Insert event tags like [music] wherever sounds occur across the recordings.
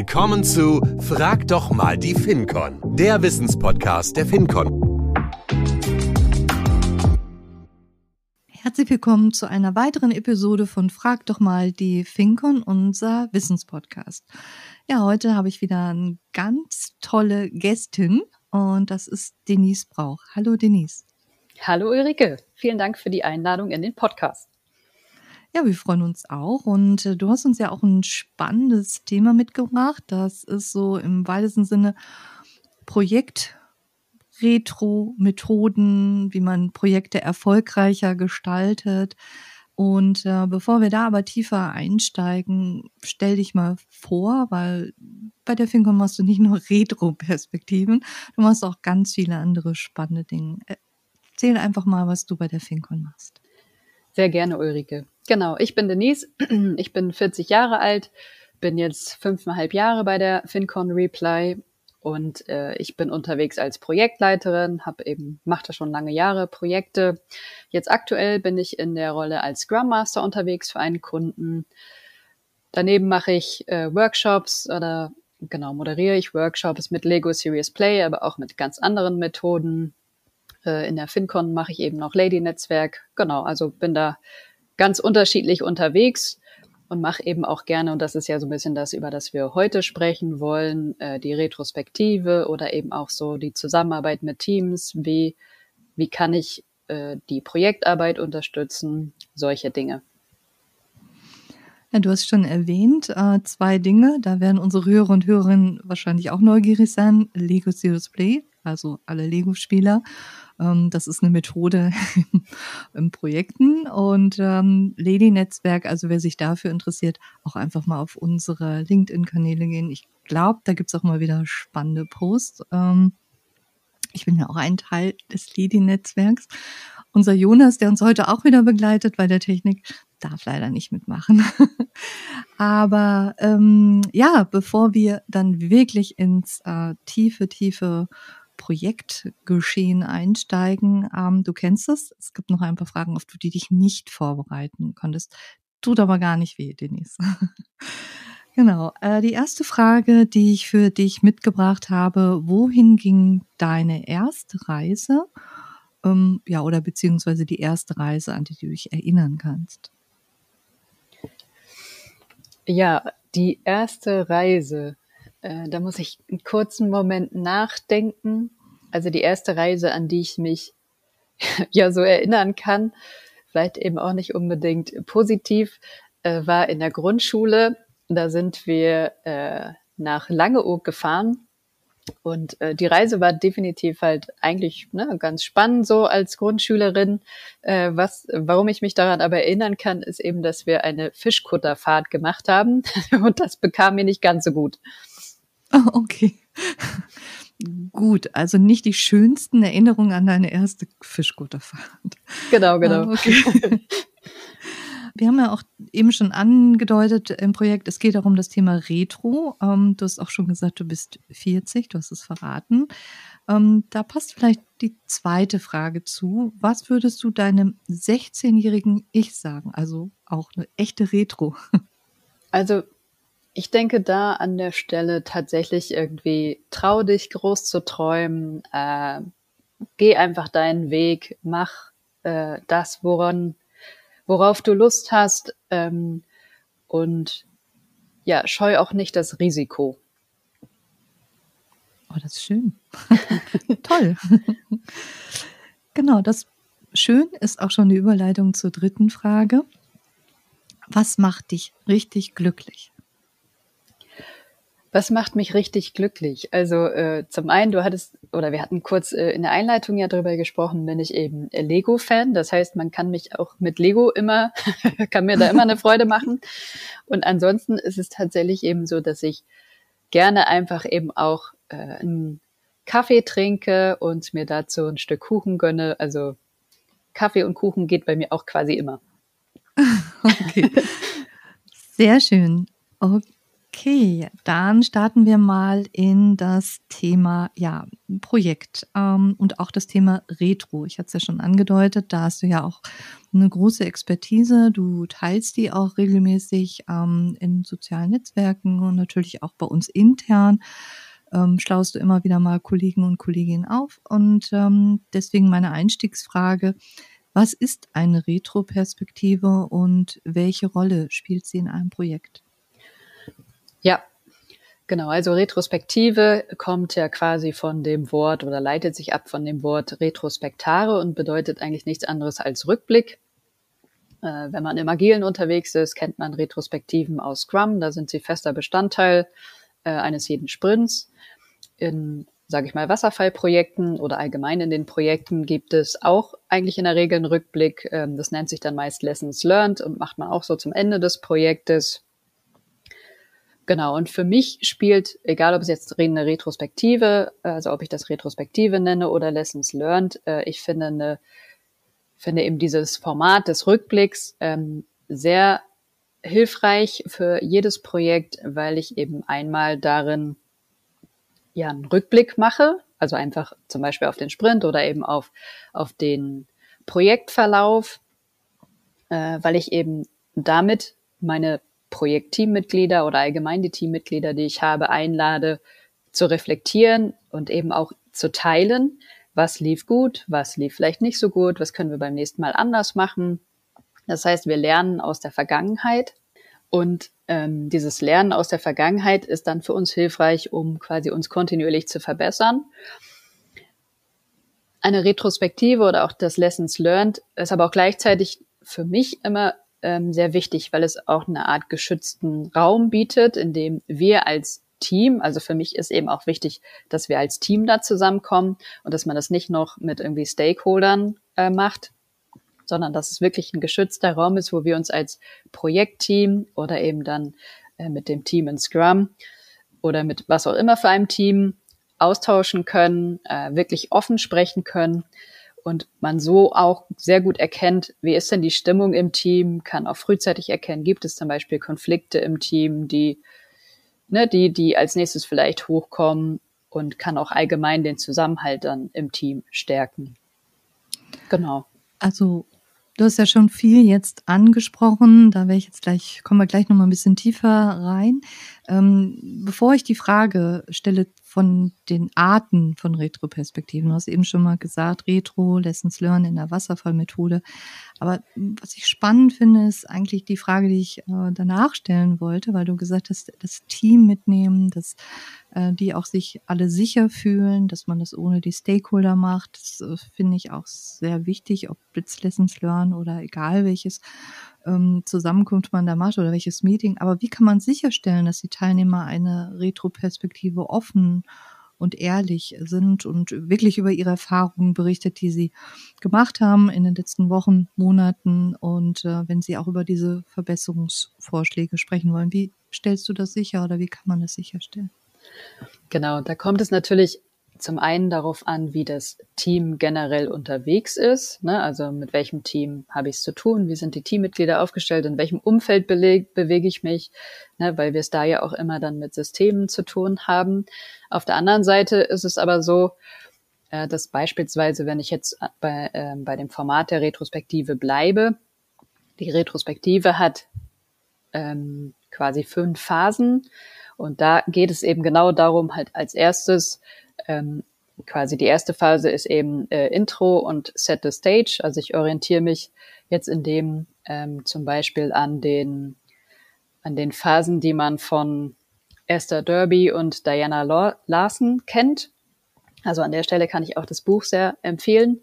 Willkommen zu Frag doch mal die FinCon, der Wissenspodcast der FinCon. Herzlich willkommen zu einer weiteren Episode von Frag doch mal die FinCon, unser Wissenspodcast. Ja, heute habe ich wieder eine ganz tolle Gästin und das ist Denise Brauch. Hallo Denise. Hallo Ulrike, vielen Dank für die Einladung in den Podcast. Ja, wir freuen uns auch. Und äh, du hast uns ja auch ein spannendes Thema mitgebracht. Das ist so im weitesten Sinne Projekt. Retro-Methoden, wie man Projekte erfolgreicher gestaltet. Und äh, bevor wir da aber tiefer einsteigen, stell dich mal vor, weil bei der FinCon machst du nicht nur Retro-Perspektiven, du machst auch ganz viele andere spannende Dinge. Erzähl einfach mal, was du bei der FinCon machst. Sehr gerne, Ulrike. Genau, ich bin Denise, ich bin 40 Jahre alt, bin jetzt fünfeinhalb Jahre bei der FinCon Reply und äh, ich bin unterwegs als Projektleiterin, habe eben mache da schon lange Jahre Projekte. Jetzt aktuell bin ich in der Rolle als Scrum Master unterwegs für einen Kunden. Daneben mache ich äh, Workshops oder genau moderiere ich Workshops mit Lego Serious Play, aber auch mit ganz anderen Methoden. Äh, in der FinCon mache ich eben noch Lady Netzwerk. Genau, also bin da ganz unterschiedlich unterwegs und mache eben auch gerne, und das ist ja so ein bisschen das, über das wir heute sprechen wollen, äh, die Retrospektive oder eben auch so die Zusammenarbeit mit Teams, wie, wie kann ich äh, die Projektarbeit unterstützen, solche Dinge. Ja, du hast schon erwähnt, äh, zwei Dinge, da werden unsere Hörer und Hörerinnen wahrscheinlich auch neugierig sein. Lego Serious Play, also alle Lego-Spieler ähm, das ist eine Methode [laughs] in Projekten und ähm, Lady-Netzwerk, also wer sich dafür interessiert, auch einfach mal auf unsere LinkedIn-Kanäle gehen. Ich glaube, da gibt's auch mal wieder spannende Posts. Ähm, ich bin ja auch ein Teil des Lady-Netzwerks. Unser Jonas, der uns heute auch wieder begleitet bei der Technik, darf leider nicht mitmachen. [laughs] Aber ähm, ja, bevor wir dann wirklich ins äh, tiefe, tiefe Projektgeschehen einsteigen. Ähm, du kennst es. Es gibt noch ein paar Fragen, auf die dich nicht vorbereiten konntest. Tut aber gar nicht weh, Denise. [laughs] genau. Äh, die erste Frage, die ich für dich mitgebracht habe, wohin ging deine erste Reise? Ähm, ja, oder beziehungsweise die erste Reise, an die du dich erinnern kannst. Ja, die erste Reise. Äh, da muss ich einen kurzen Moment nachdenken. Also die erste Reise, an die ich mich [laughs] ja so erinnern kann, vielleicht eben auch nicht unbedingt positiv, äh, war in der Grundschule. Da sind wir äh, nach Langeoog gefahren und äh, die Reise war definitiv halt eigentlich ne, ganz spannend so als Grundschülerin. Äh, was, warum ich mich daran aber erinnern kann, ist eben, dass wir eine Fischkutterfahrt gemacht haben [laughs] und das bekam mir nicht ganz so gut. [laughs] okay. Gut, also nicht die schönsten Erinnerungen an deine erste Fischgutterfahrt. Genau, genau. Ah, okay. [laughs] Wir haben ja auch eben schon angedeutet im Projekt, es geht darum das Thema Retro. Ähm, du hast auch schon gesagt, du bist 40, du hast es verraten. Ähm, da passt vielleicht die zweite Frage zu. Was würdest du deinem 16-jährigen Ich sagen? Also auch eine echte Retro. Also ich denke da an der Stelle tatsächlich irgendwie trau dich groß zu träumen, äh, geh einfach deinen Weg, mach äh, das, woran, worauf du Lust hast ähm, und ja, scheu auch nicht das Risiko. Oh, das ist schön. [laughs] Toll. [laughs] genau, das schön ist auch schon die Überleitung zur dritten Frage. Was macht dich richtig glücklich? Was macht mich richtig glücklich? Also äh, zum einen, du hattest, oder wir hatten kurz äh, in der Einleitung ja darüber gesprochen, bin ich eben Lego-Fan. Das heißt, man kann mich auch mit Lego immer, [laughs] kann mir da immer eine Freude machen. Und ansonsten ist es tatsächlich eben so, dass ich gerne einfach eben auch äh, einen Kaffee trinke und mir dazu ein Stück Kuchen gönne. Also Kaffee und Kuchen geht bei mir auch quasi immer. [laughs] okay. Sehr schön. Okay. Okay, dann starten wir mal in das Thema ja, Projekt ähm, und auch das Thema Retro. Ich hatte es ja schon angedeutet, da hast du ja auch eine große Expertise. Du teilst die auch regelmäßig ähm, in sozialen Netzwerken und natürlich auch bei uns intern. Ähm, schlaust du immer wieder mal Kollegen und Kolleginnen auf. Und ähm, deswegen meine Einstiegsfrage, was ist eine Retro-Perspektive und welche Rolle spielt sie in einem Projekt? Ja, genau. Also Retrospektive kommt ja quasi von dem Wort oder leitet sich ab von dem Wort Retrospektare und bedeutet eigentlich nichts anderes als Rückblick. Äh, wenn man im Agilen unterwegs ist, kennt man Retrospektiven aus Scrum. Da sind sie fester Bestandteil äh, eines jeden Sprints. In, sage ich mal, Wasserfallprojekten oder allgemein in den Projekten gibt es auch eigentlich in der Regel einen Rückblick. Ähm, das nennt sich dann meist Lessons Learned und macht man auch so zum Ende des Projektes. Genau, und für mich spielt, egal ob es jetzt eine Retrospektive, also ob ich das Retrospektive nenne oder Lessons Learned, äh, ich finde, eine, finde eben dieses Format des Rückblicks ähm, sehr hilfreich für jedes Projekt, weil ich eben einmal darin ja einen Rückblick mache, also einfach zum Beispiel auf den Sprint oder eben auf, auf den Projektverlauf, äh, weil ich eben damit meine Projektteammitglieder oder allgemein die Teammitglieder, die ich habe, einlade, zu reflektieren und eben auch zu teilen, was lief gut, was lief vielleicht nicht so gut, was können wir beim nächsten Mal anders machen. Das heißt, wir lernen aus der Vergangenheit und ähm, dieses Lernen aus der Vergangenheit ist dann für uns hilfreich, um quasi uns kontinuierlich zu verbessern. Eine Retrospektive oder auch das Lessons Learned ist aber auch gleichzeitig für mich immer ähm, sehr wichtig, weil es auch eine Art geschützten Raum bietet, in dem wir als Team, also für mich ist eben auch wichtig, dass wir als Team da zusammenkommen und dass man das nicht noch mit irgendwie Stakeholdern äh, macht, sondern dass es wirklich ein geschützter Raum ist, wo wir uns als Projektteam oder eben dann äh, mit dem Team in Scrum oder mit was auch immer für einem Team austauschen können, äh, wirklich offen sprechen können und man so auch sehr gut erkennt, wie ist denn die Stimmung im Team, kann auch frühzeitig erkennen, gibt es zum Beispiel Konflikte im Team, die, ne, die, die als nächstes vielleicht hochkommen und kann auch allgemein den Zusammenhalt dann im Team stärken. Genau. Also Du hast ja schon viel jetzt angesprochen, da werde ich jetzt gleich, kommen wir gleich nochmal ein bisschen tiefer rein. Ähm, bevor ich die Frage stelle von den Arten von Retroperspektiven, du hast eben schon mal gesagt, Retro, Lessons Learned in der Wasserfallmethode. Aber was ich spannend finde, ist eigentlich die Frage, die ich äh, danach stellen wollte, weil du gesagt hast, das Team mitnehmen, das äh, die auch sich alle sicher fühlen, dass man das ohne die Stakeholder macht. Das äh, finde ich auch sehr wichtig, ob Blitz Lessons Learn oder egal welches ähm, Zusammenkunft man da macht oder welches Meeting. Aber wie kann man sicherstellen, dass die Teilnehmer eine Retroperspektive offen und ehrlich sind und wirklich über ihre Erfahrungen berichtet, die sie gemacht haben in den letzten Wochen, Monaten und äh, wenn sie auch über diese Verbesserungsvorschläge sprechen wollen. Wie stellst du das sicher oder wie kann man das sicherstellen? Genau, da kommt es natürlich zum einen darauf an, wie das Team generell unterwegs ist. Ne? Also mit welchem Team habe ich es zu tun? Wie sind die Teammitglieder aufgestellt? In welchem Umfeld bewege ich mich? Ne? Weil wir es da ja auch immer dann mit Systemen zu tun haben. Auf der anderen Seite ist es aber so, äh, dass beispielsweise, wenn ich jetzt bei, äh, bei dem Format der Retrospektive bleibe, die Retrospektive hat ähm, quasi fünf Phasen und da geht es eben genau darum, halt als erstes ähm, quasi die erste Phase ist eben äh, Intro und Set the Stage. Also ich orientiere mich jetzt in dem ähm, zum Beispiel an den an den Phasen, die man von Esther Derby und Diana Larsen kennt. Also an der Stelle kann ich auch das Buch sehr empfehlen.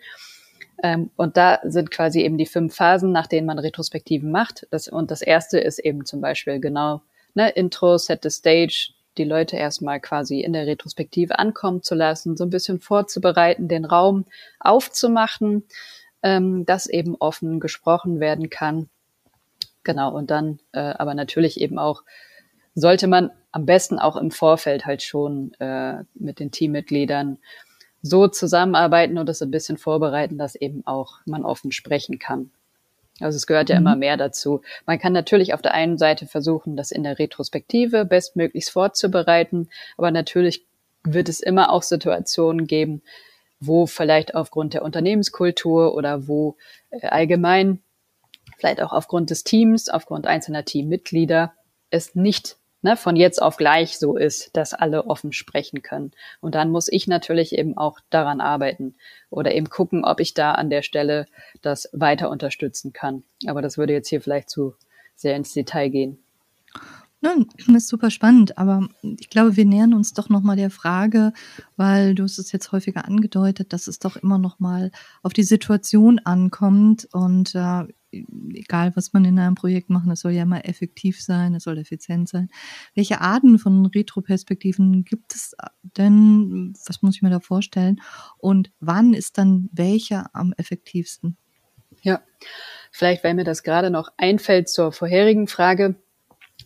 Ähm, und da sind quasi eben die fünf Phasen, nach denen man Retrospektiven macht. Das, und das erste ist eben zum Beispiel genau ne, Intro, Set the Stage, die Leute erstmal quasi in der Retrospektive ankommen zu lassen, so ein bisschen vorzubereiten, den Raum aufzumachen, ähm, dass eben offen gesprochen werden kann. Genau, und dann äh, aber natürlich eben auch, sollte man am besten auch im Vorfeld halt schon äh, mit den Teammitgliedern so zusammenarbeiten und das ein bisschen vorbereiten, dass eben auch man offen sprechen kann. Also es gehört ja mhm. immer mehr dazu. Man kann natürlich auf der einen Seite versuchen, das in der Retrospektive bestmöglichst vorzubereiten, aber natürlich wird es immer auch Situationen geben, wo vielleicht aufgrund der Unternehmenskultur oder wo äh, allgemein, vielleicht auch aufgrund des Teams, aufgrund einzelner Teammitglieder, es nicht ne, von jetzt auf gleich so ist, dass alle offen sprechen können. Und dann muss ich natürlich eben auch daran arbeiten oder eben gucken, ob ich da an der Stelle das weiter unterstützen kann. Aber das würde jetzt hier vielleicht zu sehr ins Detail gehen. Ja, ist super spannend, aber ich glaube, wir nähern uns doch nochmal der Frage, weil du hast es jetzt häufiger angedeutet, dass es doch immer nochmal auf die Situation ankommt und äh, egal, was man in einem Projekt macht, es soll ja immer effektiv sein, es soll effizient sein. Welche Arten von Retroperspektiven gibt es denn? Was muss ich mir da vorstellen? Und wann ist dann welche am effektivsten? Ja, vielleicht, weil mir das gerade noch einfällt zur vorherigen Frage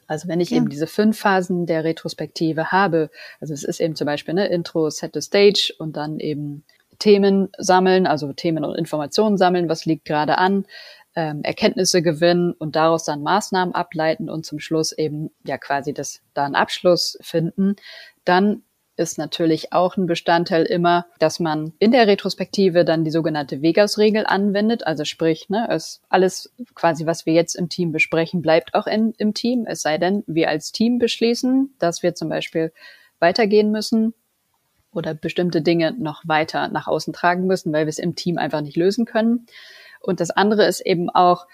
also wenn ich ja. eben diese fünf Phasen der Retrospektive habe, also es ist eben zum Beispiel ne, Intro, Set the Stage und dann eben Themen sammeln, also Themen und Informationen sammeln, was liegt gerade an, ähm, Erkenntnisse gewinnen und daraus dann Maßnahmen ableiten und zum Schluss eben ja quasi das da einen Abschluss finden, dann ist natürlich auch ein Bestandteil immer, dass man in der Retrospektive dann die sogenannte Vegas-Regel anwendet. Also sprich, ne, es, alles quasi, was wir jetzt im Team besprechen, bleibt auch in, im Team. Es sei denn, wir als Team beschließen, dass wir zum Beispiel weitergehen müssen oder bestimmte Dinge noch weiter nach außen tragen müssen, weil wir es im Team einfach nicht lösen können. Und das andere ist eben auch,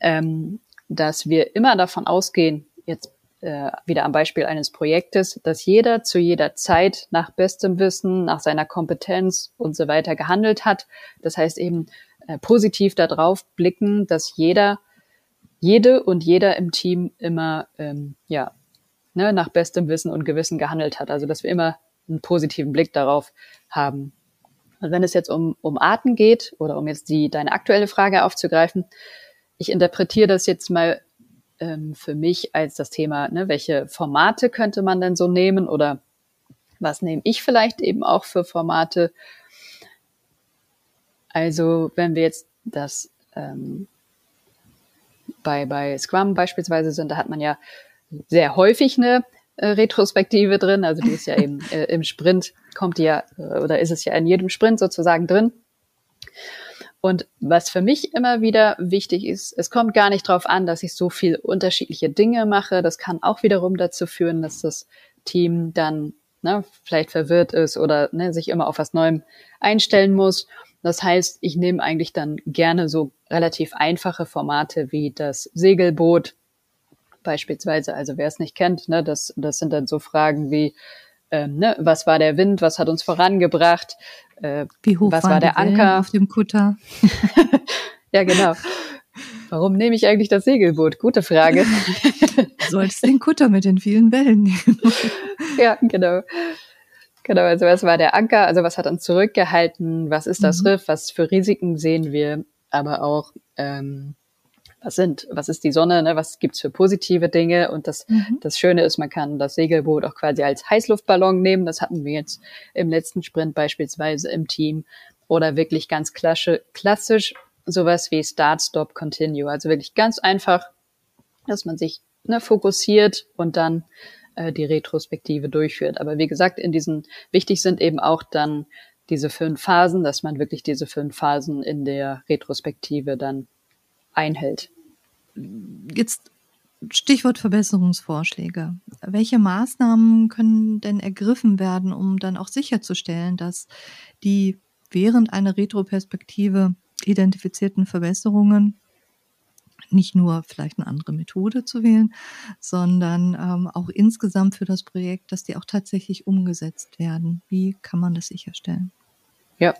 ähm, dass wir immer davon ausgehen, jetzt äh, wieder am Beispiel eines Projektes, dass jeder zu jeder Zeit nach bestem Wissen, nach seiner Kompetenz und so weiter gehandelt hat. Das heißt eben äh, positiv darauf blicken, dass jeder, jede und jeder im Team immer ähm, ja ne, nach bestem Wissen und Gewissen gehandelt hat. Also dass wir immer einen positiven Blick darauf haben. Und wenn es jetzt um, um Arten geht oder um jetzt die deine aktuelle Frage aufzugreifen, ich interpretiere das jetzt mal ähm, für mich als das Thema, ne, welche Formate könnte man denn so nehmen oder was nehme ich vielleicht eben auch für Formate? Also wenn wir jetzt das ähm, bei, bei Scrum beispielsweise sind, da hat man ja sehr häufig eine äh, Retrospektive drin. Also die ist ja eben äh, im Sprint, kommt die ja, äh, oder ist es ja in jedem Sprint sozusagen drin. Und was für mich immer wieder wichtig ist, es kommt gar nicht darauf an, dass ich so viel unterschiedliche Dinge mache. Das kann auch wiederum dazu führen, dass das Team dann ne, vielleicht verwirrt ist oder ne, sich immer auf was Neuem einstellen muss. Das heißt, ich nehme eigentlich dann gerne so relativ einfache Formate wie das Segelboot beispielsweise. Also wer es nicht kennt, ne, das, das sind dann so Fragen wie, ähm, ne, was war der Wind, was hat uns vorangebracht, äh, Wie hoch was war der Anker auf dem Kutter? [laughs] ja, genau. Warum nehme ich eigentlich das Segelboot? Gute Frage. [laughs] du solltest den Kutter mit den vielen Wellen nehmen. [laughs] ja, genau. Genau, also was war der Anker? Also was hat uns zurückgehalten? Was ist das mhm. Riff? Was für Risiken sehen wir? Aber auch, ähm, was sind, was ist die Sonne, ne? was gibt's für positive Dinge und das, mhm. das Schöne ist, man kann das Segelboot auch quasi als Heißluftballon nehmen, das hatten wir jetzt im letzten Sprint beispielsweise im Team oder wirklich ganz klassisch, klassisch sowas wie Start, Stop, Continue, also wirklich ganz einfach, dass man sich ne, fokussiert und dann äh, die Retrospektive durchführt. Aber wie gesagt, in diesen, wichtig sind eben auch dann diese fünf Phasen, dass man wirklich diese fünf Phasen in der Retrospektive dann einhält. Jetzt Stichwort Verbesserungsvorschläge. Welche Maßnahmen können denn ergriffen werden, um dann auch sicherzustellen, dass die während einer Retroperspektive identifizierten Verbesserungen nicht nur vielleicht eine andere Methode zu wählen, sondern ähm, auch insgesamt für das Projekt, dass die auch tatsächlich umgesetzt werden. Wie kann man das sicherstellen? Ja,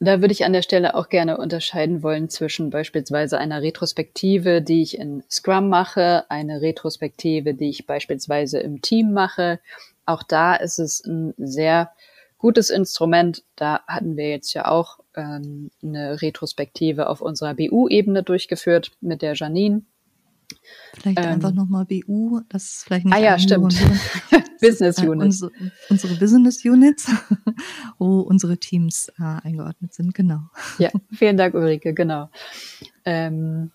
da würde ich an der Stelle auch gerne unterscheiden wollen zwischen beispielsweise einer Retrospektive, die ich in Scrum mache, eine Retrospektive, die ich beispielsweise im Team mache. Auch da ist es ein sehr gutes Instrument. Da hatten wir jetzt ja auch ähm, eine Retrospektive auf unserer BU-Ebene durchgeführt mit der Janine. Vielleicht ähm, einfach nochmal BU, das ist vielleicht nicht Ah ja, stimmt. [laughs] Business Units. Unsere, unsere, Business Units, [laughs] wo unsere Teams äh, eingeordnet sind, genau. Ja, vielen Dank, Ulrike, genau. Ähm,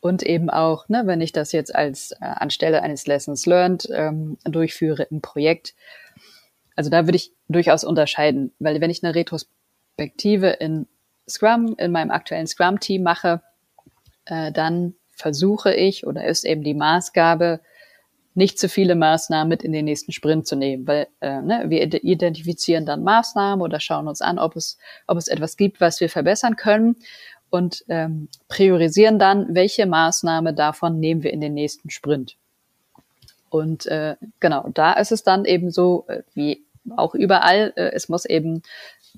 und eben auch, ne, wenn ich das jetzt als äh, anstelle eines Lessons Learned ähm, durchführe im Projekt. Also da würde ich durchaus unterscheiden, weil wenn ich eine Retrospektive in Scrum, in meinem aktuellen Scrum-Team mache, äh, dann versuche ich oder ist eben die Maßgabe, nicht zu viele Maßnahmen mit in den nächsten Sprint zu nehmen, weil äh, ne, wir identifizieren dann Maßnahmen oder schauen uns an, ob es, ob es etwas gibt, was wir verbessern können und ähm, priorisieren dann, welche Maßnahme davon nehmen wir in den nächsten Sprint. Und äh, genau, da ist es dann eben so, äh, wie auch überall, äh, es muss eben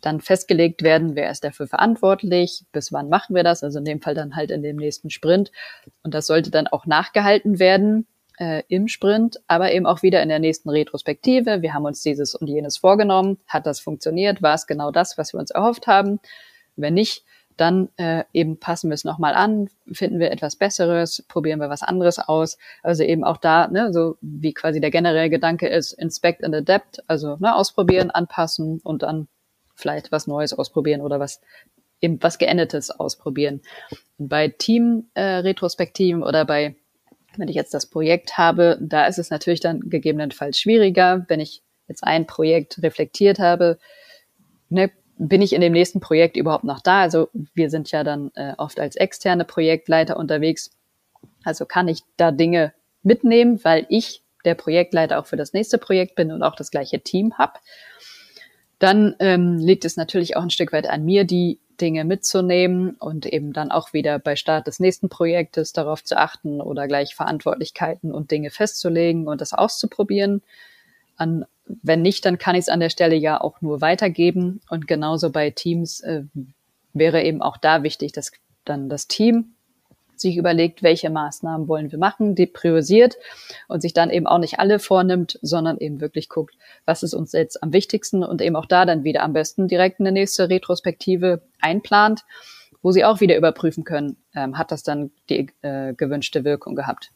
dann festgelegt werden, wer ist dafür verantwortlich, bis wann machen wir das, also in dem Fall dann halt in dem nächsten Sprint. Und das sollte dann auch nachgehalten werden äh, im Sprint, aber eben auch wieder in der nächsten Retrospektive. Wir haben uns dieses und jenes vorgenommen. Hat das funktioniert? War es genau das, was wir uns erhofft haben? Wenn nicht, dann äh, eben passen wir es nochmal an, finden wir etwas Besseres, probieren wir was anderes aus. Also eben auch da, ne, so wie quasi der generelle Gedanke ist, inspect and adapt, also ne, ausprobieren, anpassen und dann vielleicht was Neues ausprobieren oder was eben was Geendetes ausprobieren. Und bei Team-Retrospektiven äh, oder bei, wenn ich jetzt das Projekt habe, da ist es natürlich dann gegebenenfalls schwieriger, wenn ich jetzt ein Projekt reflektiert habe, ne, bin ich in dem nächsten Projekt überhaupt noch da? Also wir sind ja dann äh, oft als externe Projektleiter unterwegs. Also kann ich da Dinge mitnehmen, weil ich der Projektleiter auch für das nächste Projekt bin und auch das gleiche Team habe. Dann ähm, liegt es natürlich auch ein Stück weit an mir, die Dinge mitzunehmen und eben dann auch wieder bei Start des nächsten Projektes darauf zu achten oder gleich Verantwortlichkeiten und Dinge festzulegen und das auszuprobieren. An wenn nicht, dann kann ich es an der Stelle ja auch nur weitergeben. Und genauso bei Teams äh, wäre eben auch da wichtig, dass dann das Team sich überlegt, welche Maßnahmen wollen wir machen, die priorisiert und sich dann eben auch nicht alle vornimmt, sondern eben wirklich guckt, was ist uns jetzt am wichtigsten und eben auch da dann wieder am besten direkt eine nächste Retrospektive einplant, wo sie auch wieder überprüfen können, ähm, hat das dann die äh, gewünschte Wirkung gehabt.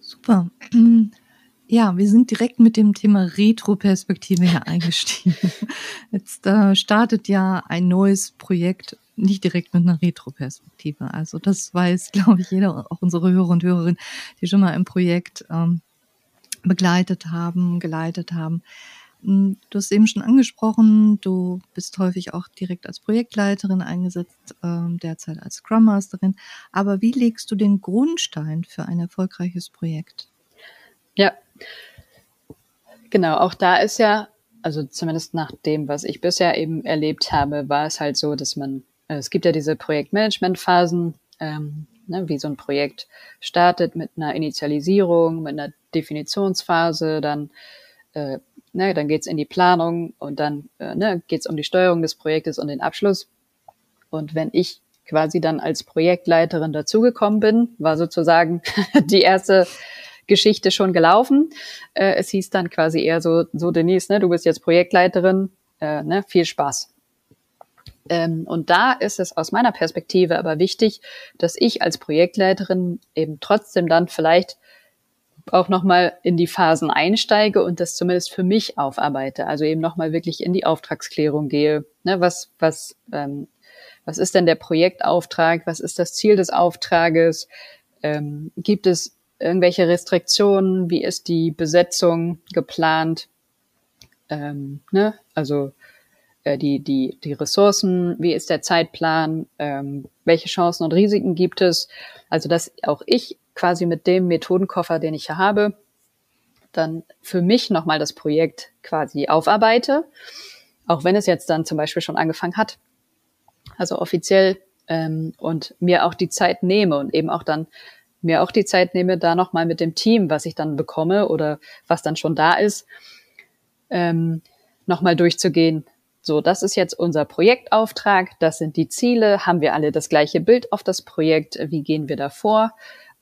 Super. [clears throat] Ja, wir sind direkt mit dem Thema Retro-Perspektive hier eingestiegen. [laughs] Jetzt äh, startet ja ein neues Projekt nicht direkt mit einer Retro-Perspektive. Also das weiß, [laughs] glaube ich, jeder, auch unsere Hörer und Hörerinnen, die schon mal ein Projekt ähm, begleitet haben, geleitet haben. Hm, du hast eben schon angesprochen, du bist häufig auch direkt als Projektleiterin eingesetzt, ähm, derzeit als Scrum Masterin. Aber wie legst du den Grundstein für ein erfolgreiches Projekt? Ja, genau. Auch da ist ja, also zumindest nach dem, was ich bisher eben erlebt habe, war es halt so, dass man, es gibt ja diese Projektmanagement-Phasen, ähm, ne, wie so ein Projekt startet mit einer Initialisierung, mit einer Definitionsphase, dann äh, ne, dann geht's in die Planung und dann äh, ne, geht's um die Steuerung des Projektes und den Abschluss. Und wenn ich quasi dann als Projektleiterin dazugekommen bin, war sozusagen [laughs] die erste Geschichte schon gelaufen. Äh, es hieß dann quasi eher so, so Denise, ne, du bist jetzt Projektleiterin, äh, ne, viel Spaß. Ähm, und da ist es aus meiner Perspektive aber wichtig, dass ich als Projektleiterin eben trotzdem dann vielleicht auch nochmal in die Phasen einsteige und das zumindest für mich aufarbeite. Also eben nochmal wirklich in die Auftragsklärung gehe. Ne, was, was, ähm, was ist denn der Projektauftrag? Was ist das Ziel des Auftrages? Ähm, gibt es irgendwelche Restriktionen? Wie ist die Besetzung geplant? Ähm, ne? Also äh, die, die, die Ressourcen, wie ist der Zeitplan? Ähm, welche Chancen und Risiken gibt es? Also dass auch ich quasi mit dem Methodenkoffer, den ich hier habe, dann für mich nochmal das Projekt quasi aufarbeite, auch wenn es jetzt dann zum Beispiel schon angefangen hat. Also offiziell ähm, und mir auch die Zeit nehme und eben auch dann mir auch die Zeit nehme, da nochmal mit dem Team, was ich dann bekomme oder was dann schon da ist, ähm, nochmal durchzugehen. So, das ist jetzt unser Projektauftrag, das sind die Ziele, haben wir alle das gleiche Bild auf das Projekt, wie gehen wir da vor?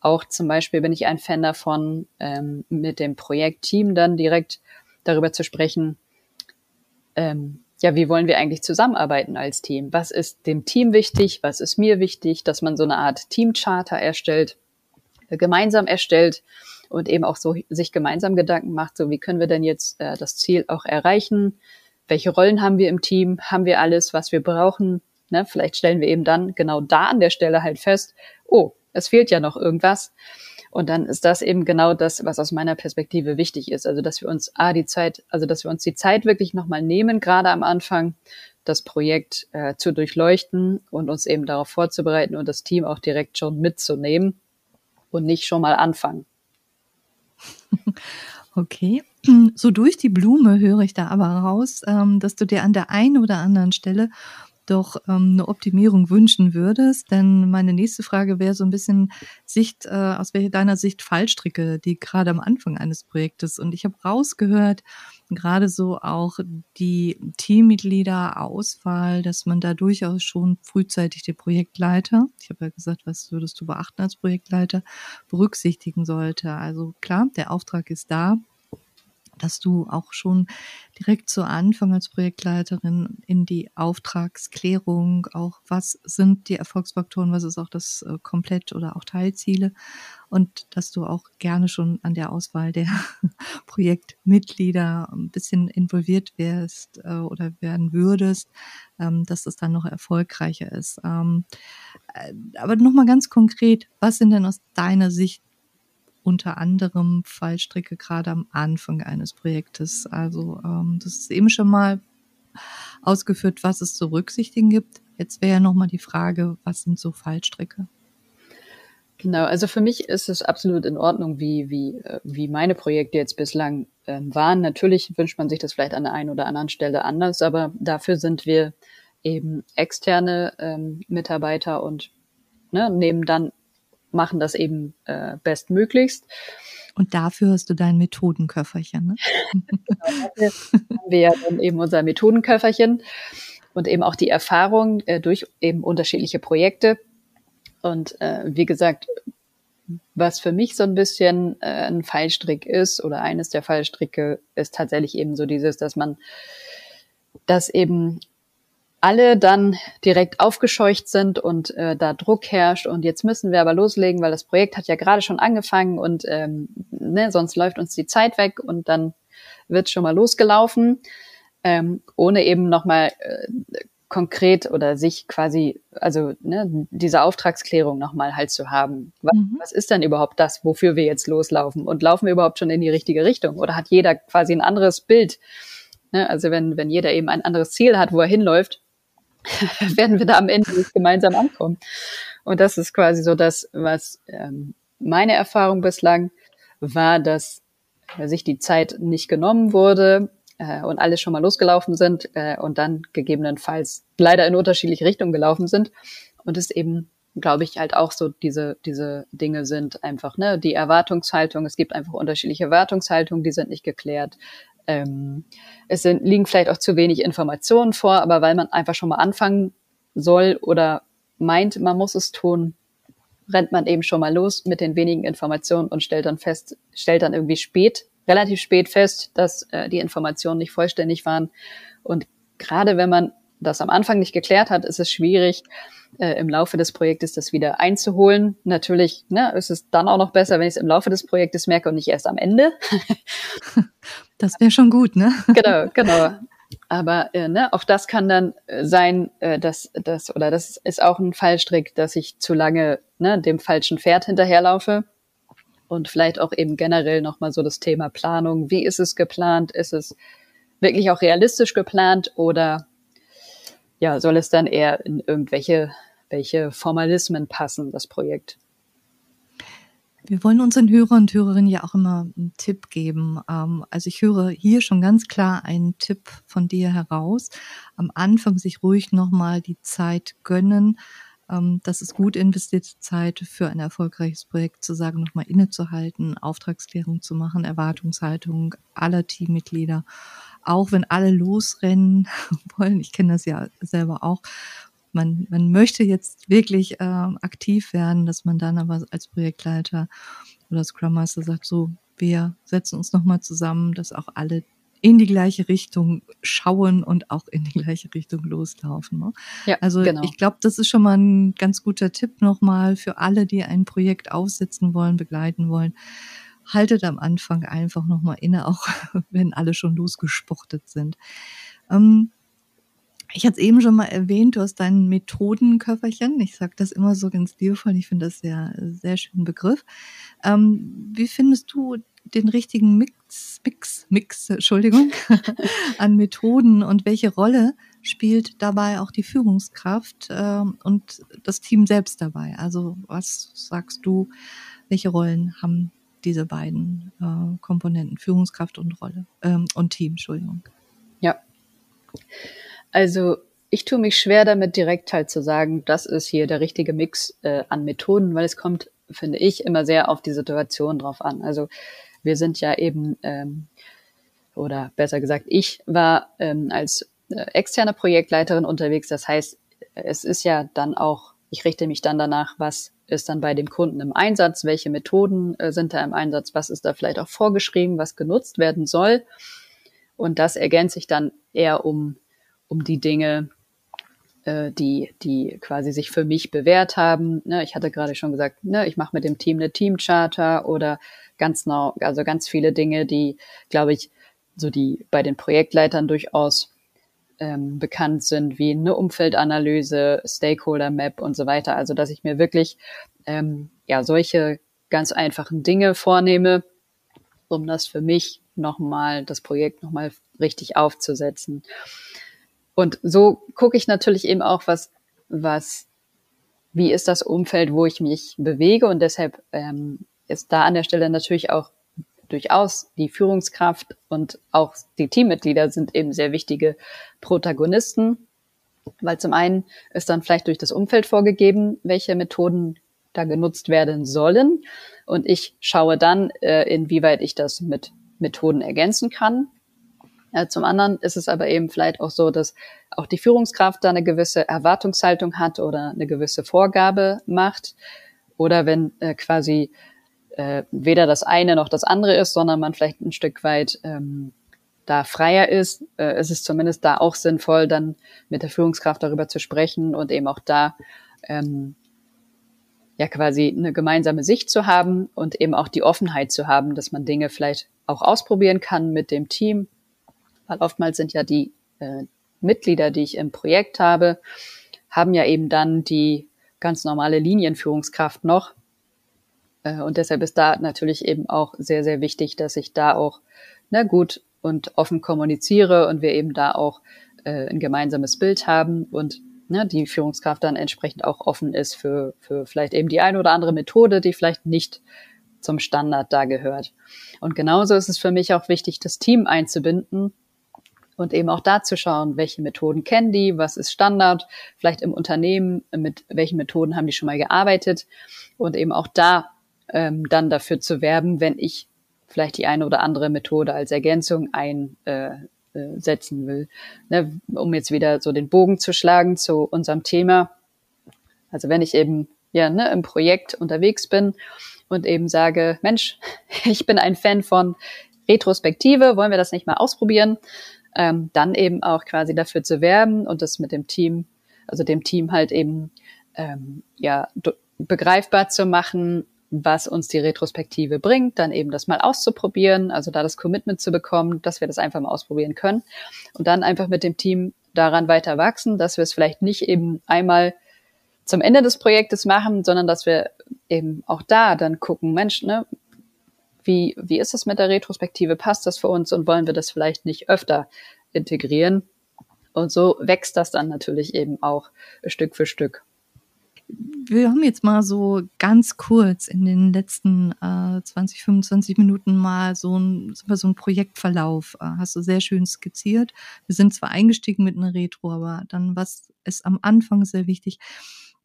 Auch zum Beispiel bin ich ein Fan davon, ähm, mit dem Projektteam dann direkt darüber zu sprechen, ähm, ja, wie wollen wir eigentlich zusammenarbeiten als Team? Was ist dem Team wichtig? Was ist mir wichtig? Dass man so eine Art Teamcharter erstellt gemeinsam erstellt und eben auch so sich gemeinsam Gedanken macht, so wie können wir denn jetzt äh, das Ziel auch erreichen? Welche Rollen haben wir im Team? Haben wir alles, was wir brauchen, ne, vielleicht stellen wir eben dann genau da an der Stelle halt fest, oh, es fehlt ja noch irgendwas. Und dann ist das eben genau das, was aus meiner Perspektive wichtig ist. Also, dass wir uns A, die Zeit, also, dass wir uns die Zeit wirklich nochmal nehmen, gerade am Anfang, das Projekt äh, zu durchleuchten und uns eben darauf vorzubereiten und das Team auch direkt schon mitzunehmen und nicht schon mal anfangen. [laughs] Okay. [clears throat] So durch die Blume höre ich da aber raus, ähm, dass du dir an der einen oder anderen Stelle doch ähm, eine Optimierung wünschen würdest. Denn meine nächste Frage wäre so ein bisschen Sicht, äh, aus welcher deiner Sicht Fallstricke, die gerade am Anfang eines Projektes. Und ich habe rausgehört, gerade so auch die Teammitglieder-Auswahl, dass man da durchaus schon frühzeitig den Projektleiter, ich habe ja gesagt, was würdest du beachten als Projektleiter, berücksichtigen sollte. Also klar, der Auftrag ist da, dass du auch schon direkt zu Anfang als Projektleiterin in die Auftragsklärung, auch was sind die Erfolgsfaktoren, was ist auch das äh, Komplett- oder auch Teilziele und dass du auch gerne schon an der Auswahl der [laughs] Projektmitglieder ein bisschen involviert wärst äh, oder werden würdest, ähm, dass es dann noch erfolgreicher ist. Ähm, äh, aber nochmal ganz konkret, was sind denn aus deiner Sicht unter anderem Fallstricke gerade am Anfang eines Projektes. Also ähm, das ist eben schon mal ausgeführt, was es zu berücksichtigen gibt. Jetzt wäre ja nochmal die Frage, was sind so Fallstricke? Genau, also für mich ist es absolut in Ordnung, wie, wie, äh, wie meine Projekte jetzt bislang ähm, waren. Natürlich wünscht man sich das vielleicht an der einen oder anderen Stelle anders, aber dafür sind wir eben externe ähm, Mitarbeiter und ne, nehmen dann machen das eben äh, bestmöglichst. Und dafür hast du dein Methodenköfferchen, ne? genau, dafür haben wir ja dann eben unser Methodenköfferchen und eben auch die Erfahrung äh, durch eben unterschiedliche Projekte. Und äh, wie gesagt, was für mich so ein bisschen äh, ein Fallstrick ist oder eines der Fallstricke ist tatsächlich eben so dieses, dass man das eben alle dann direkt aufgescheucht sind und äh, da Druck herrscht und jetzt müssen wir aber loslegen, weil das Projekt hat ja gerade schon angefangen und ähm, ne, sonst läuft uns die Zeit weg und dann wird schon mal losgelaufen, ähm, ohne eben nochmal äh, konkret oder sich quasi, also ne, diese Auftragsklärung nochmal halt zu haben. Was, mhm. was ist denn überhaupt das, wofür wir jetzt loslaufen? Und laufen wir überhaupt schon in die richtige Richtung? Oder hat jeder quasi ein anderes Bild? Ne, also wenn, wenn jeder eben ein anderes Ziel hat, wo er hinläuft, [laughs] werden wir da am Ende nicht gemeinsam ankommen. Und das ist quasi so das, was ähm, meine Erfahrung bislang war, dass äh, sich die Zeit nicht genommen wurde äh, und alle schon mal losgelaufen sind äh, und dann gegebenenfalls leider in unterschiedliche Richtungen gelaufen sind. Und es eben, glaube ich, halt auch so diese, diese Dinge sind einfach, ne, die Erwartungshaltung, es gibt einfach unterschiedliche Erwartungshaltungen, die sind nicht geklärt. Ähm, es sind, liegen vielleicht auch zu wenig Informationen vor, aber weil man einfach schon mal anfangen soll oder meint, man muss es tun, rennt man eben schon mal los mit den wenigen Informationen und stellt dann fest, stellt dann irgendwie spät, relativ spät fest, dass äh, die Informationen nicht vollständig waren. Und gerade wenn man das am Anfang nicht geklärt hat, ist es schwierig, äh, im Laufe des Projektes das wieder einzuholen. Natürlich ne, ist es dann auch noch besser, wenn ich es im Laufe des Projektes merke und nicht erst am Ende. [laughs] das wäre schon gut, ne? [laughs] Genau, genau. Aber äh, ne, auch das kann dann äh, sein, äh, dass das oder das ist auch ein Fallstrick, dass ich zu lange ne, dem falschen Pferd hinterherlaufe und vielleicht auch eben generell nochmal so das Thema Planung. Wie ist es geplant? Ist es wirklich auch realistisch geplant oder ja, soll es dann eher in irgendwelche welche Formalismen passen, das Projekt? Wir wollen unseren Hörern und Hörerinnen ja auch immer einen Tipp geben. Ähm, also ich höre hier schon ganz klar einen Tipp von dir heraus. Am Anfang sich ruhig nochmal die Zeit gönnen. Ähm, das ist gut investierte Zeit für ein erfolgreiches Projekt, zu sagen, nochmal innezuhalten, Auftragsklärung zu machen, Erwartungshaltung aller Teammitglieder auch wenn alle losrennen [laughs] wollen, ich kenne das ja selber auch, man, man möchte jetzt wirklich äh, aktiv werden, dass man dann aber als Projektleiter oder Scrum Master sagt, so, wir setzen uns nochmal zusammen, dass auch alle in die gleiche Richtung schauen und auch in die gleiche Richtung loslaufen. Ne? Ja, also genau. ich glaube, das ist schon mal ein ganz guter Tipp nochmal für alle, die ein Projekt aufsetzen wollen, begleiten wollen haltet am Anfang einfach nochmal inne, auch [laughs] wenn alle schon losgesportet sind. Ähm, Ich hatte es eben schon mal erwähnt, du hast dein Methodenköfferchen. Ich sage das immer so ganz liebevoll. Ich finde das sehr, sehr schönen Begriff. Ähm, wie findest du den richtigen Mix, Mix, Mix, Entschuldigung, [laughs] an Methoden und welche Rolle spielt dabei auch die Führungskraft äh, und das Team selbst dabei? Also was sagst du, welche Rollen haben diese beiden äh, Komponenten, Führungskraft und Rolle ähm, und Team, Entschuldigung? Ja. Also ich tue mich schwer damit, direkt halt zu sagen, das ist hier der richtige Mix äh, an Methoden, weil es kommt, finde ich, immer sehr auf die Situation drauf an. Also wir sind ja eben, ähm, oder besser gesagt, ich war ähm, als äh, externe Projektleiterin unterwegs. Das heißt, es ist ja dann auch, ich richte mich dann danach, was ist dann bei dem Kunden im Einsatz, welche Methoden äh, sind da im Einsatz, was ist da vielleicht auch vorgeschrieben, was genutzt werden soll. Und das ergänze ich dann eher um, um die Dinge, äh, die, die quasi sich für mich bewährt haben. Ne, ich hatte gerade schon gesagt, ne, ich mache mit dem Team eine Teamcharter oder ganz genau, also ganz viele Dinge, die, glaube ich, so die bei den Projektleitern durchaus ähm, bekannt sind, wie eine Umfeldanalyse, Stakeholder Map und so weiter. Also dass ich mir wirklich ähm, ja solche ganz einfachen Dinge vornehme, um das für mich nochmal, das Projekt nochmal richtig aufzusetzen. Und so gucke ich natürlich eben auch, was, was, wie ist das Umfeld, wo ich mich bewege und deshalb ähm, ist da an der Stelle natürlich auch durchaus die Führungskraft und auch die Teammitglieder sind eben sehr wichtige Protagonisten, weil zum einen ist dann vielleicht durch das Umfeld vorgegeben, welche Methoden da genutzt werden sollen. Und ich schaue dann, äh, inwieweit ich das mit Methoden ergänzen kann. Äh, zum anderen ist es aber eben vielleicht auch so, dass auch die Führungskraft da eine gewisse Erwartungshaltung hat oder eine gewisse Vorgabe macht. Oder wenn äh, quasi äh, weder das eine noch das andere ist, sondern man vielleicht ein Stück weit ähm, da freier ist, äh, ist es zumindest da auch sinnvoll, dann mit der Führungskraft darüber zu sprechen und eben auch da ähm, ja quasi eine gemeinsame Sicht zu haben und eben auch die Offenheit zu haben, dass man Dinge vielleicht auch ausprobieren kann mit dem Team, weil oftmals sind ja die äh, Mitglieder, die ich im Projekt habe, haben ja eben dann die ganz normale Linienführungskraft noch äh, und deshalb ist da natürlich eben auch sehr, sehr wichtig, dass ich da auch na gut und offen kommuniziere und wir eben da auch äh, ein gemeinsames Bild haben und ne, die Führungskraft dann entsprechend auch offen ist für, für vielleicht eben die eine oder andere Methode, die vielleicht nicht zum Standard da gehört. Und genauso ist es für mich auch wichtig, das Team einzubinden und eben auch da zu schauen, welche Methoden kennen die, was ist Standard, vielleicht im Unternehmen, mit welchen Methoden haben die schon mal gearbeitet und eben auch da ähm, dann dafür zu werben, wenn ich vielleicht die eine oder andere Methode als Ergänzung einsetzen äh, äh, will. Ne, um jetzt wieder so den Bogen zu schlagen zu unserem Thema. Also wenn ich eben ja ne, im Projekt unterwegs bin und eben sage, Mensch, [laughs] ich bin ein Fan von Retrospektive, wollen wir das nicht mal ausprobieren? Ähm, dann eben auch quasi dafür zu werben und das mit dem Team, also dem Team halt eben ähm, ja begreifbar zu machen, was uns die Retrospektive bringt, dann eben das mal auszuprobieren, also da das Commitment zu bekommen, dass wir das einfach mal ausprobieren können und dann einfach mit dem Team daran weiter wachsen, dass wir es vielleicht nicht eben einmal zum Ende des Projektes machen, sondern dass wir eben auch da dann gucken, Mensch, ne, wie, wie ist es mit der Retrospektive? Passt das für uns und wollen wir das vielleicht nicht öfter integrieren? Und so wächst das dann natürlich eben auch Stück für Stück wir haben jetzt mal so ganz kurz in den letzten äh, 20, 25 Minuten mal so ein, so ein Projektverlauf, äh, hast du sehr schön skizziert. Wir sind zwar eingestiegen mit einer Retro, aber dann, was ist am Anfang sehr wichtig,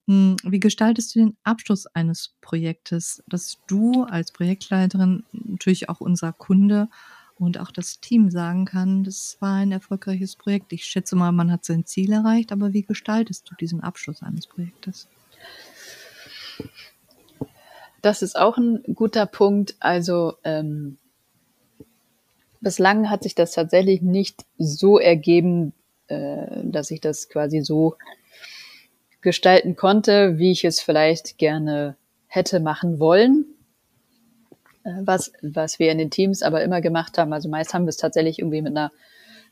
wie gestaltest du den Abschluss eines Projektes, dass du als Projektleiterin, natürlich auch unser Kunde und auch das Team sagen kann, das war ein erfolgreiches Projekt. Ich schätze mal, man hat sein Ziel erreicht, aber wie gestaltest du diesen Abschluss eines Projektes? Das ist auch ein guter Punkt. Also ähm, bislang hat sich das tatsächlich nicht so ergeben, äh, dass ich das quasi so gestalten konnte, wie ich es vielleicht gerne hätte machen wollen. Äh, was, was wir in den Teams aber immer gemacht haben, also meist haben wir es tatsächlich irgendwie mit einer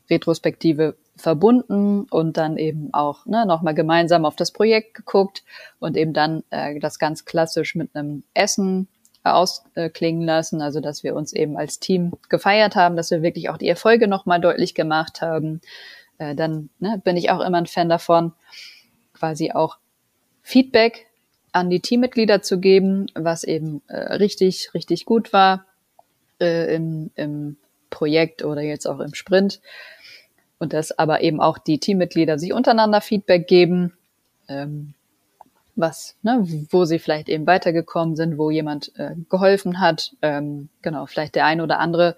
Retrospektive verbunden und dann eben auch ne, nochmal gemeinsam auf das Projekt geguckt und eben dann äh, das ganz klassisch mit einem Essen ausklingen lassen, also dass wir uns eben als Team gefeiert haben, dass wir wirklich auch die Erfolge nochmal deutlich gemacht haben. Äh, dann ne, bin ich auch immer ein Fan davon, quasi auch Feedback an die Teammitglieder zu geben, was eben äh, richtig, richtig gut war äh, im, im Projekt oder jetzt auch im Sprint. Und dass aber eben auch die Teammitglieder sich untereinander Feedback geben, ähm, was, ne, wo sie vielleicht eben weitergekommen sind, wo jemand äh, geholfen hat. Ähm, genau, vielleicht der ein oder andere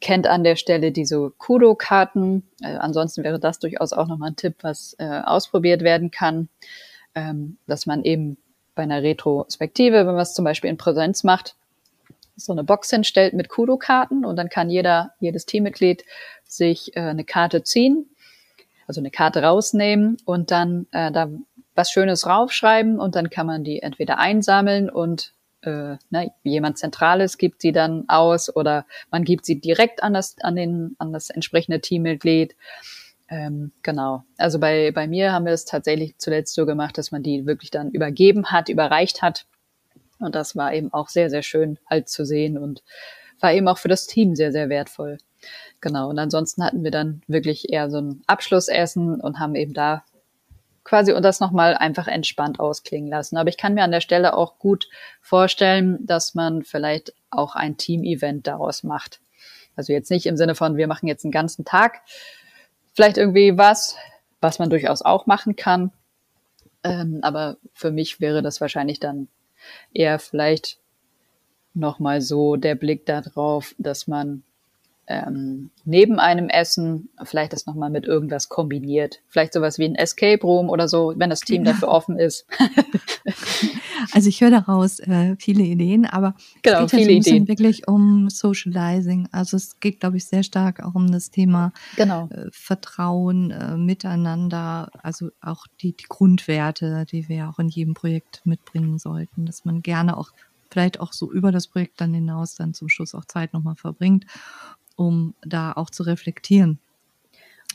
kennt an der Stelle diese Kudo-Karten. Äh, ansonsten wäre das durchaus auch nochmal ein Tipp, was äh, ausprobiert werden kann, ähm, dass man eben bei einer Retrospektive, wenn man es zum Beispiel in Präsenz macht, so eine Box hinstellt mit Kudo-Karten und dann kann jeder, jedes Teammitglied sich äh, eine Karte ziehen, also eine Karte rausnehmen und dann äh, da was Schönes raufschreiben und dann kann man die entweder einsammeln und äh, ne, jemand Zentrales gibt sie dann aus oder man gibt sie direkt an das, an den, an das entsprechende Teammitglied. Ähm, genau. Also bei, bei mir haben wir es tatsächlich zuletzt so gemacht, dass man die wirklich dann übergeben hat, überreicht hat. Und das war eben auch sehr, sehr schön halt zu sehen und war eben auch für das Team sehr, sehr wertvoll. Genau. Und ansonsten hatten wir dann wirklich eher so ein Abschlussessen und haben eben da quasi und das nochmal einfach entspannt ausklingen lassen. Aber ich kann mir an der Stelle auch gut vorstellen, dass man vielleicht auch ein Team-Event daraus macht. Also jetzt nicht im Sinne von, wir machen jetzt einen ganzen Tag. Vielleicht irgendwie was, was man durchaus auch machen kann. Ähm, aber für mich wäre das wahrscheinlich dann eher vielleicht nochmal so der Blick darauf, dass man ähm, neben einem Essen vielleicht das nochmal mit irgendwas kombiniert. Vielleicht sowas wie ein Escape Room oder so, wenn das Team dafür offen ist. [laughs] [laughs] also ich höre daraus äh, viele Ideen, aber genau, es geht viele ja so Ideen. wirklich um Socializing. Also es geht, glaube ich, sehr stark auch um das Thema genau. äh, Vertrauen, äh, Miteinander, also auch die, die Grundwerte, die wir auch in jedem Projekt mitbringen sollten, dass man gerne auch vielleicht auch so über das Projekt dann hinaus dann zum Schluss auch Zeit nochmal verbringt um da auch zu reflektieren.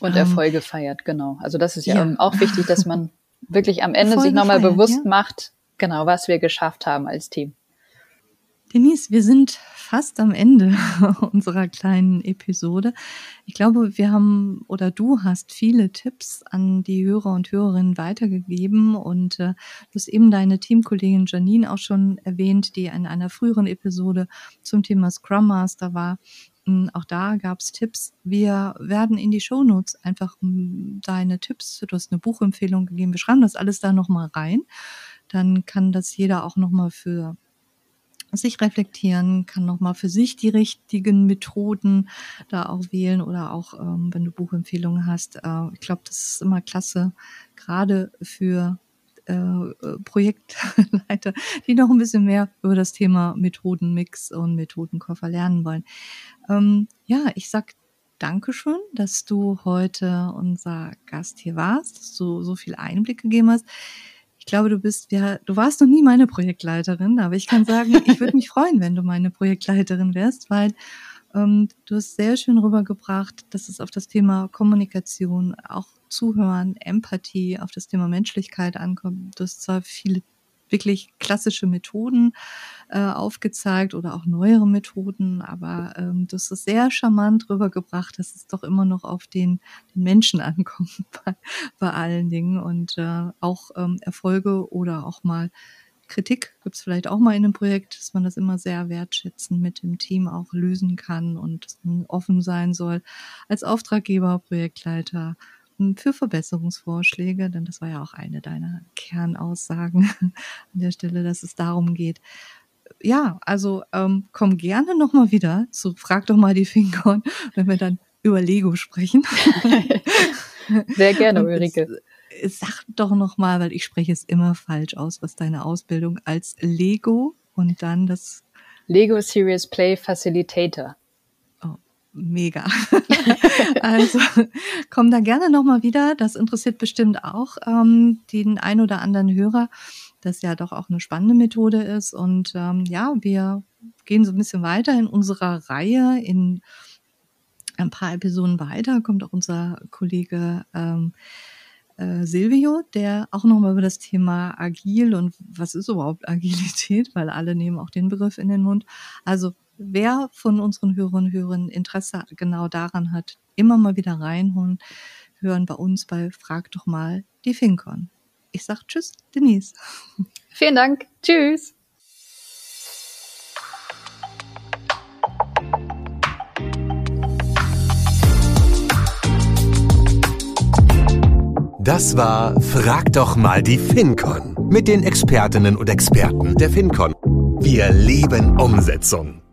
Und ähm, Erfolge feiert, genau. Also das ist ja, ja. auch wichtig, dass man [laughs] wirklich am Ende Erfolge sich nochmal bewusst ja. macht, genau, was wir geschafft haben als Team. Denise, wir sind fast am Ende [laughs] unserer kleinen Episode. Ich glaube, wir haben oder du hast viele Tipps an die Hörer und Hörerinnen weitergegeben und äh, du hast eben deine Teamkollegin Janine auch schon erwähnt, die in einer früheren Episode zum Thema Scrum Master war. Auch da gab es Tipps. Wir werden in die Shownotes einfach deine Tipps, du hast eine Buchempfehlung gegeben, wir schreiben das alles da nochmal rein. Dann kann das jeder auch nochmal für sich reflektieren, kann nochmal für sich die richtigen Methoden da auch wählen oder auch, ähm, wenn du Buchempfehlungen hast. Äh, ich glaube, das ist immer klasse, gerade für äh, äh, Projektleiter, die noch ein bisschen mehr über das Thema Methodenmix und Methodenkoffer lernen wollen. Ähm, ja, ich sag Dankeschön, dass du heute unser Gast hier warst, dass du so viel Einblick gegeben hast. Ich glaube, du bist, ja, du warst noch nie meine Projektleiterin, aber ich kann sagen, ich würde mich [laughs] freuen, wenn du meine Projektleiterin wärst, weil ähm, du hast sehr schön rübergebracht, dass es auf das Thema Kommunikation, auch Zuhören, Empathie, auf das Thema Menschlichkeit ankommt. Du hast zwar viele wirklich klassische Methoden äh, aufgezeigt oder auch neuere Methoden, aber ähm, das ist sehr charmant rübergebracht, dass es doch immer noch auf den, den Menschen [laughs] ankommt bei, bei allen Dingen und äh, auch ähm, Erfolge oder auch mal Kritik gibt es vielleicht auch mal in einem Projekt, dass man das immer sehr wertschätzend mit dem Team auch lösen kann und offen sein soll als Auftraggeber, Projektleiter für Verbesserungsvorschläge, denn das war ja auch eine deiner Kernaussagen [laughs] an der Stelle, dass es darum geht. Ja, also ähm, komm gerne nochmal wieder zu Frag doch mal die Finkon, wenn wir dann über Lego sprechen. [laughs] Sehr gerne, Ulrike sag doch noch mal, weil ich spreche es immer falsch aus, was deine Ausbildung als Lego und dann das Lego Serious Play Facilitator. Mega. [laughs] also komm da gerne noch mal wieder. Das interessiert bestimmt auch ähm, den ein oder anderen Hörer, das ja doch auch eine spannende Methode ist. Und ähm, ja, wir gehen so ein bisschen weiter in unserer Reihe in ein paar Episoden weiter kommt auch unser Kollege ähm, äh, Silvio, der auch nochmal über das Thema agil und was ist überhaupt Agilität, weil alle nehmen auch den Begriff in den Mund. Also wer von unseren Hörern und Hörern Interesse genau daran hat, immer mal wieder reinholen, hören bei uns bei Frag doch mal die Finkon. Ich sag Tschüss, Denise. [laughs] Vielen Dank. Tschüss. Das war Frag doch mal die FinCon mit den Expertinnen und Experten der FinCon. Wir lieben Umsetzung.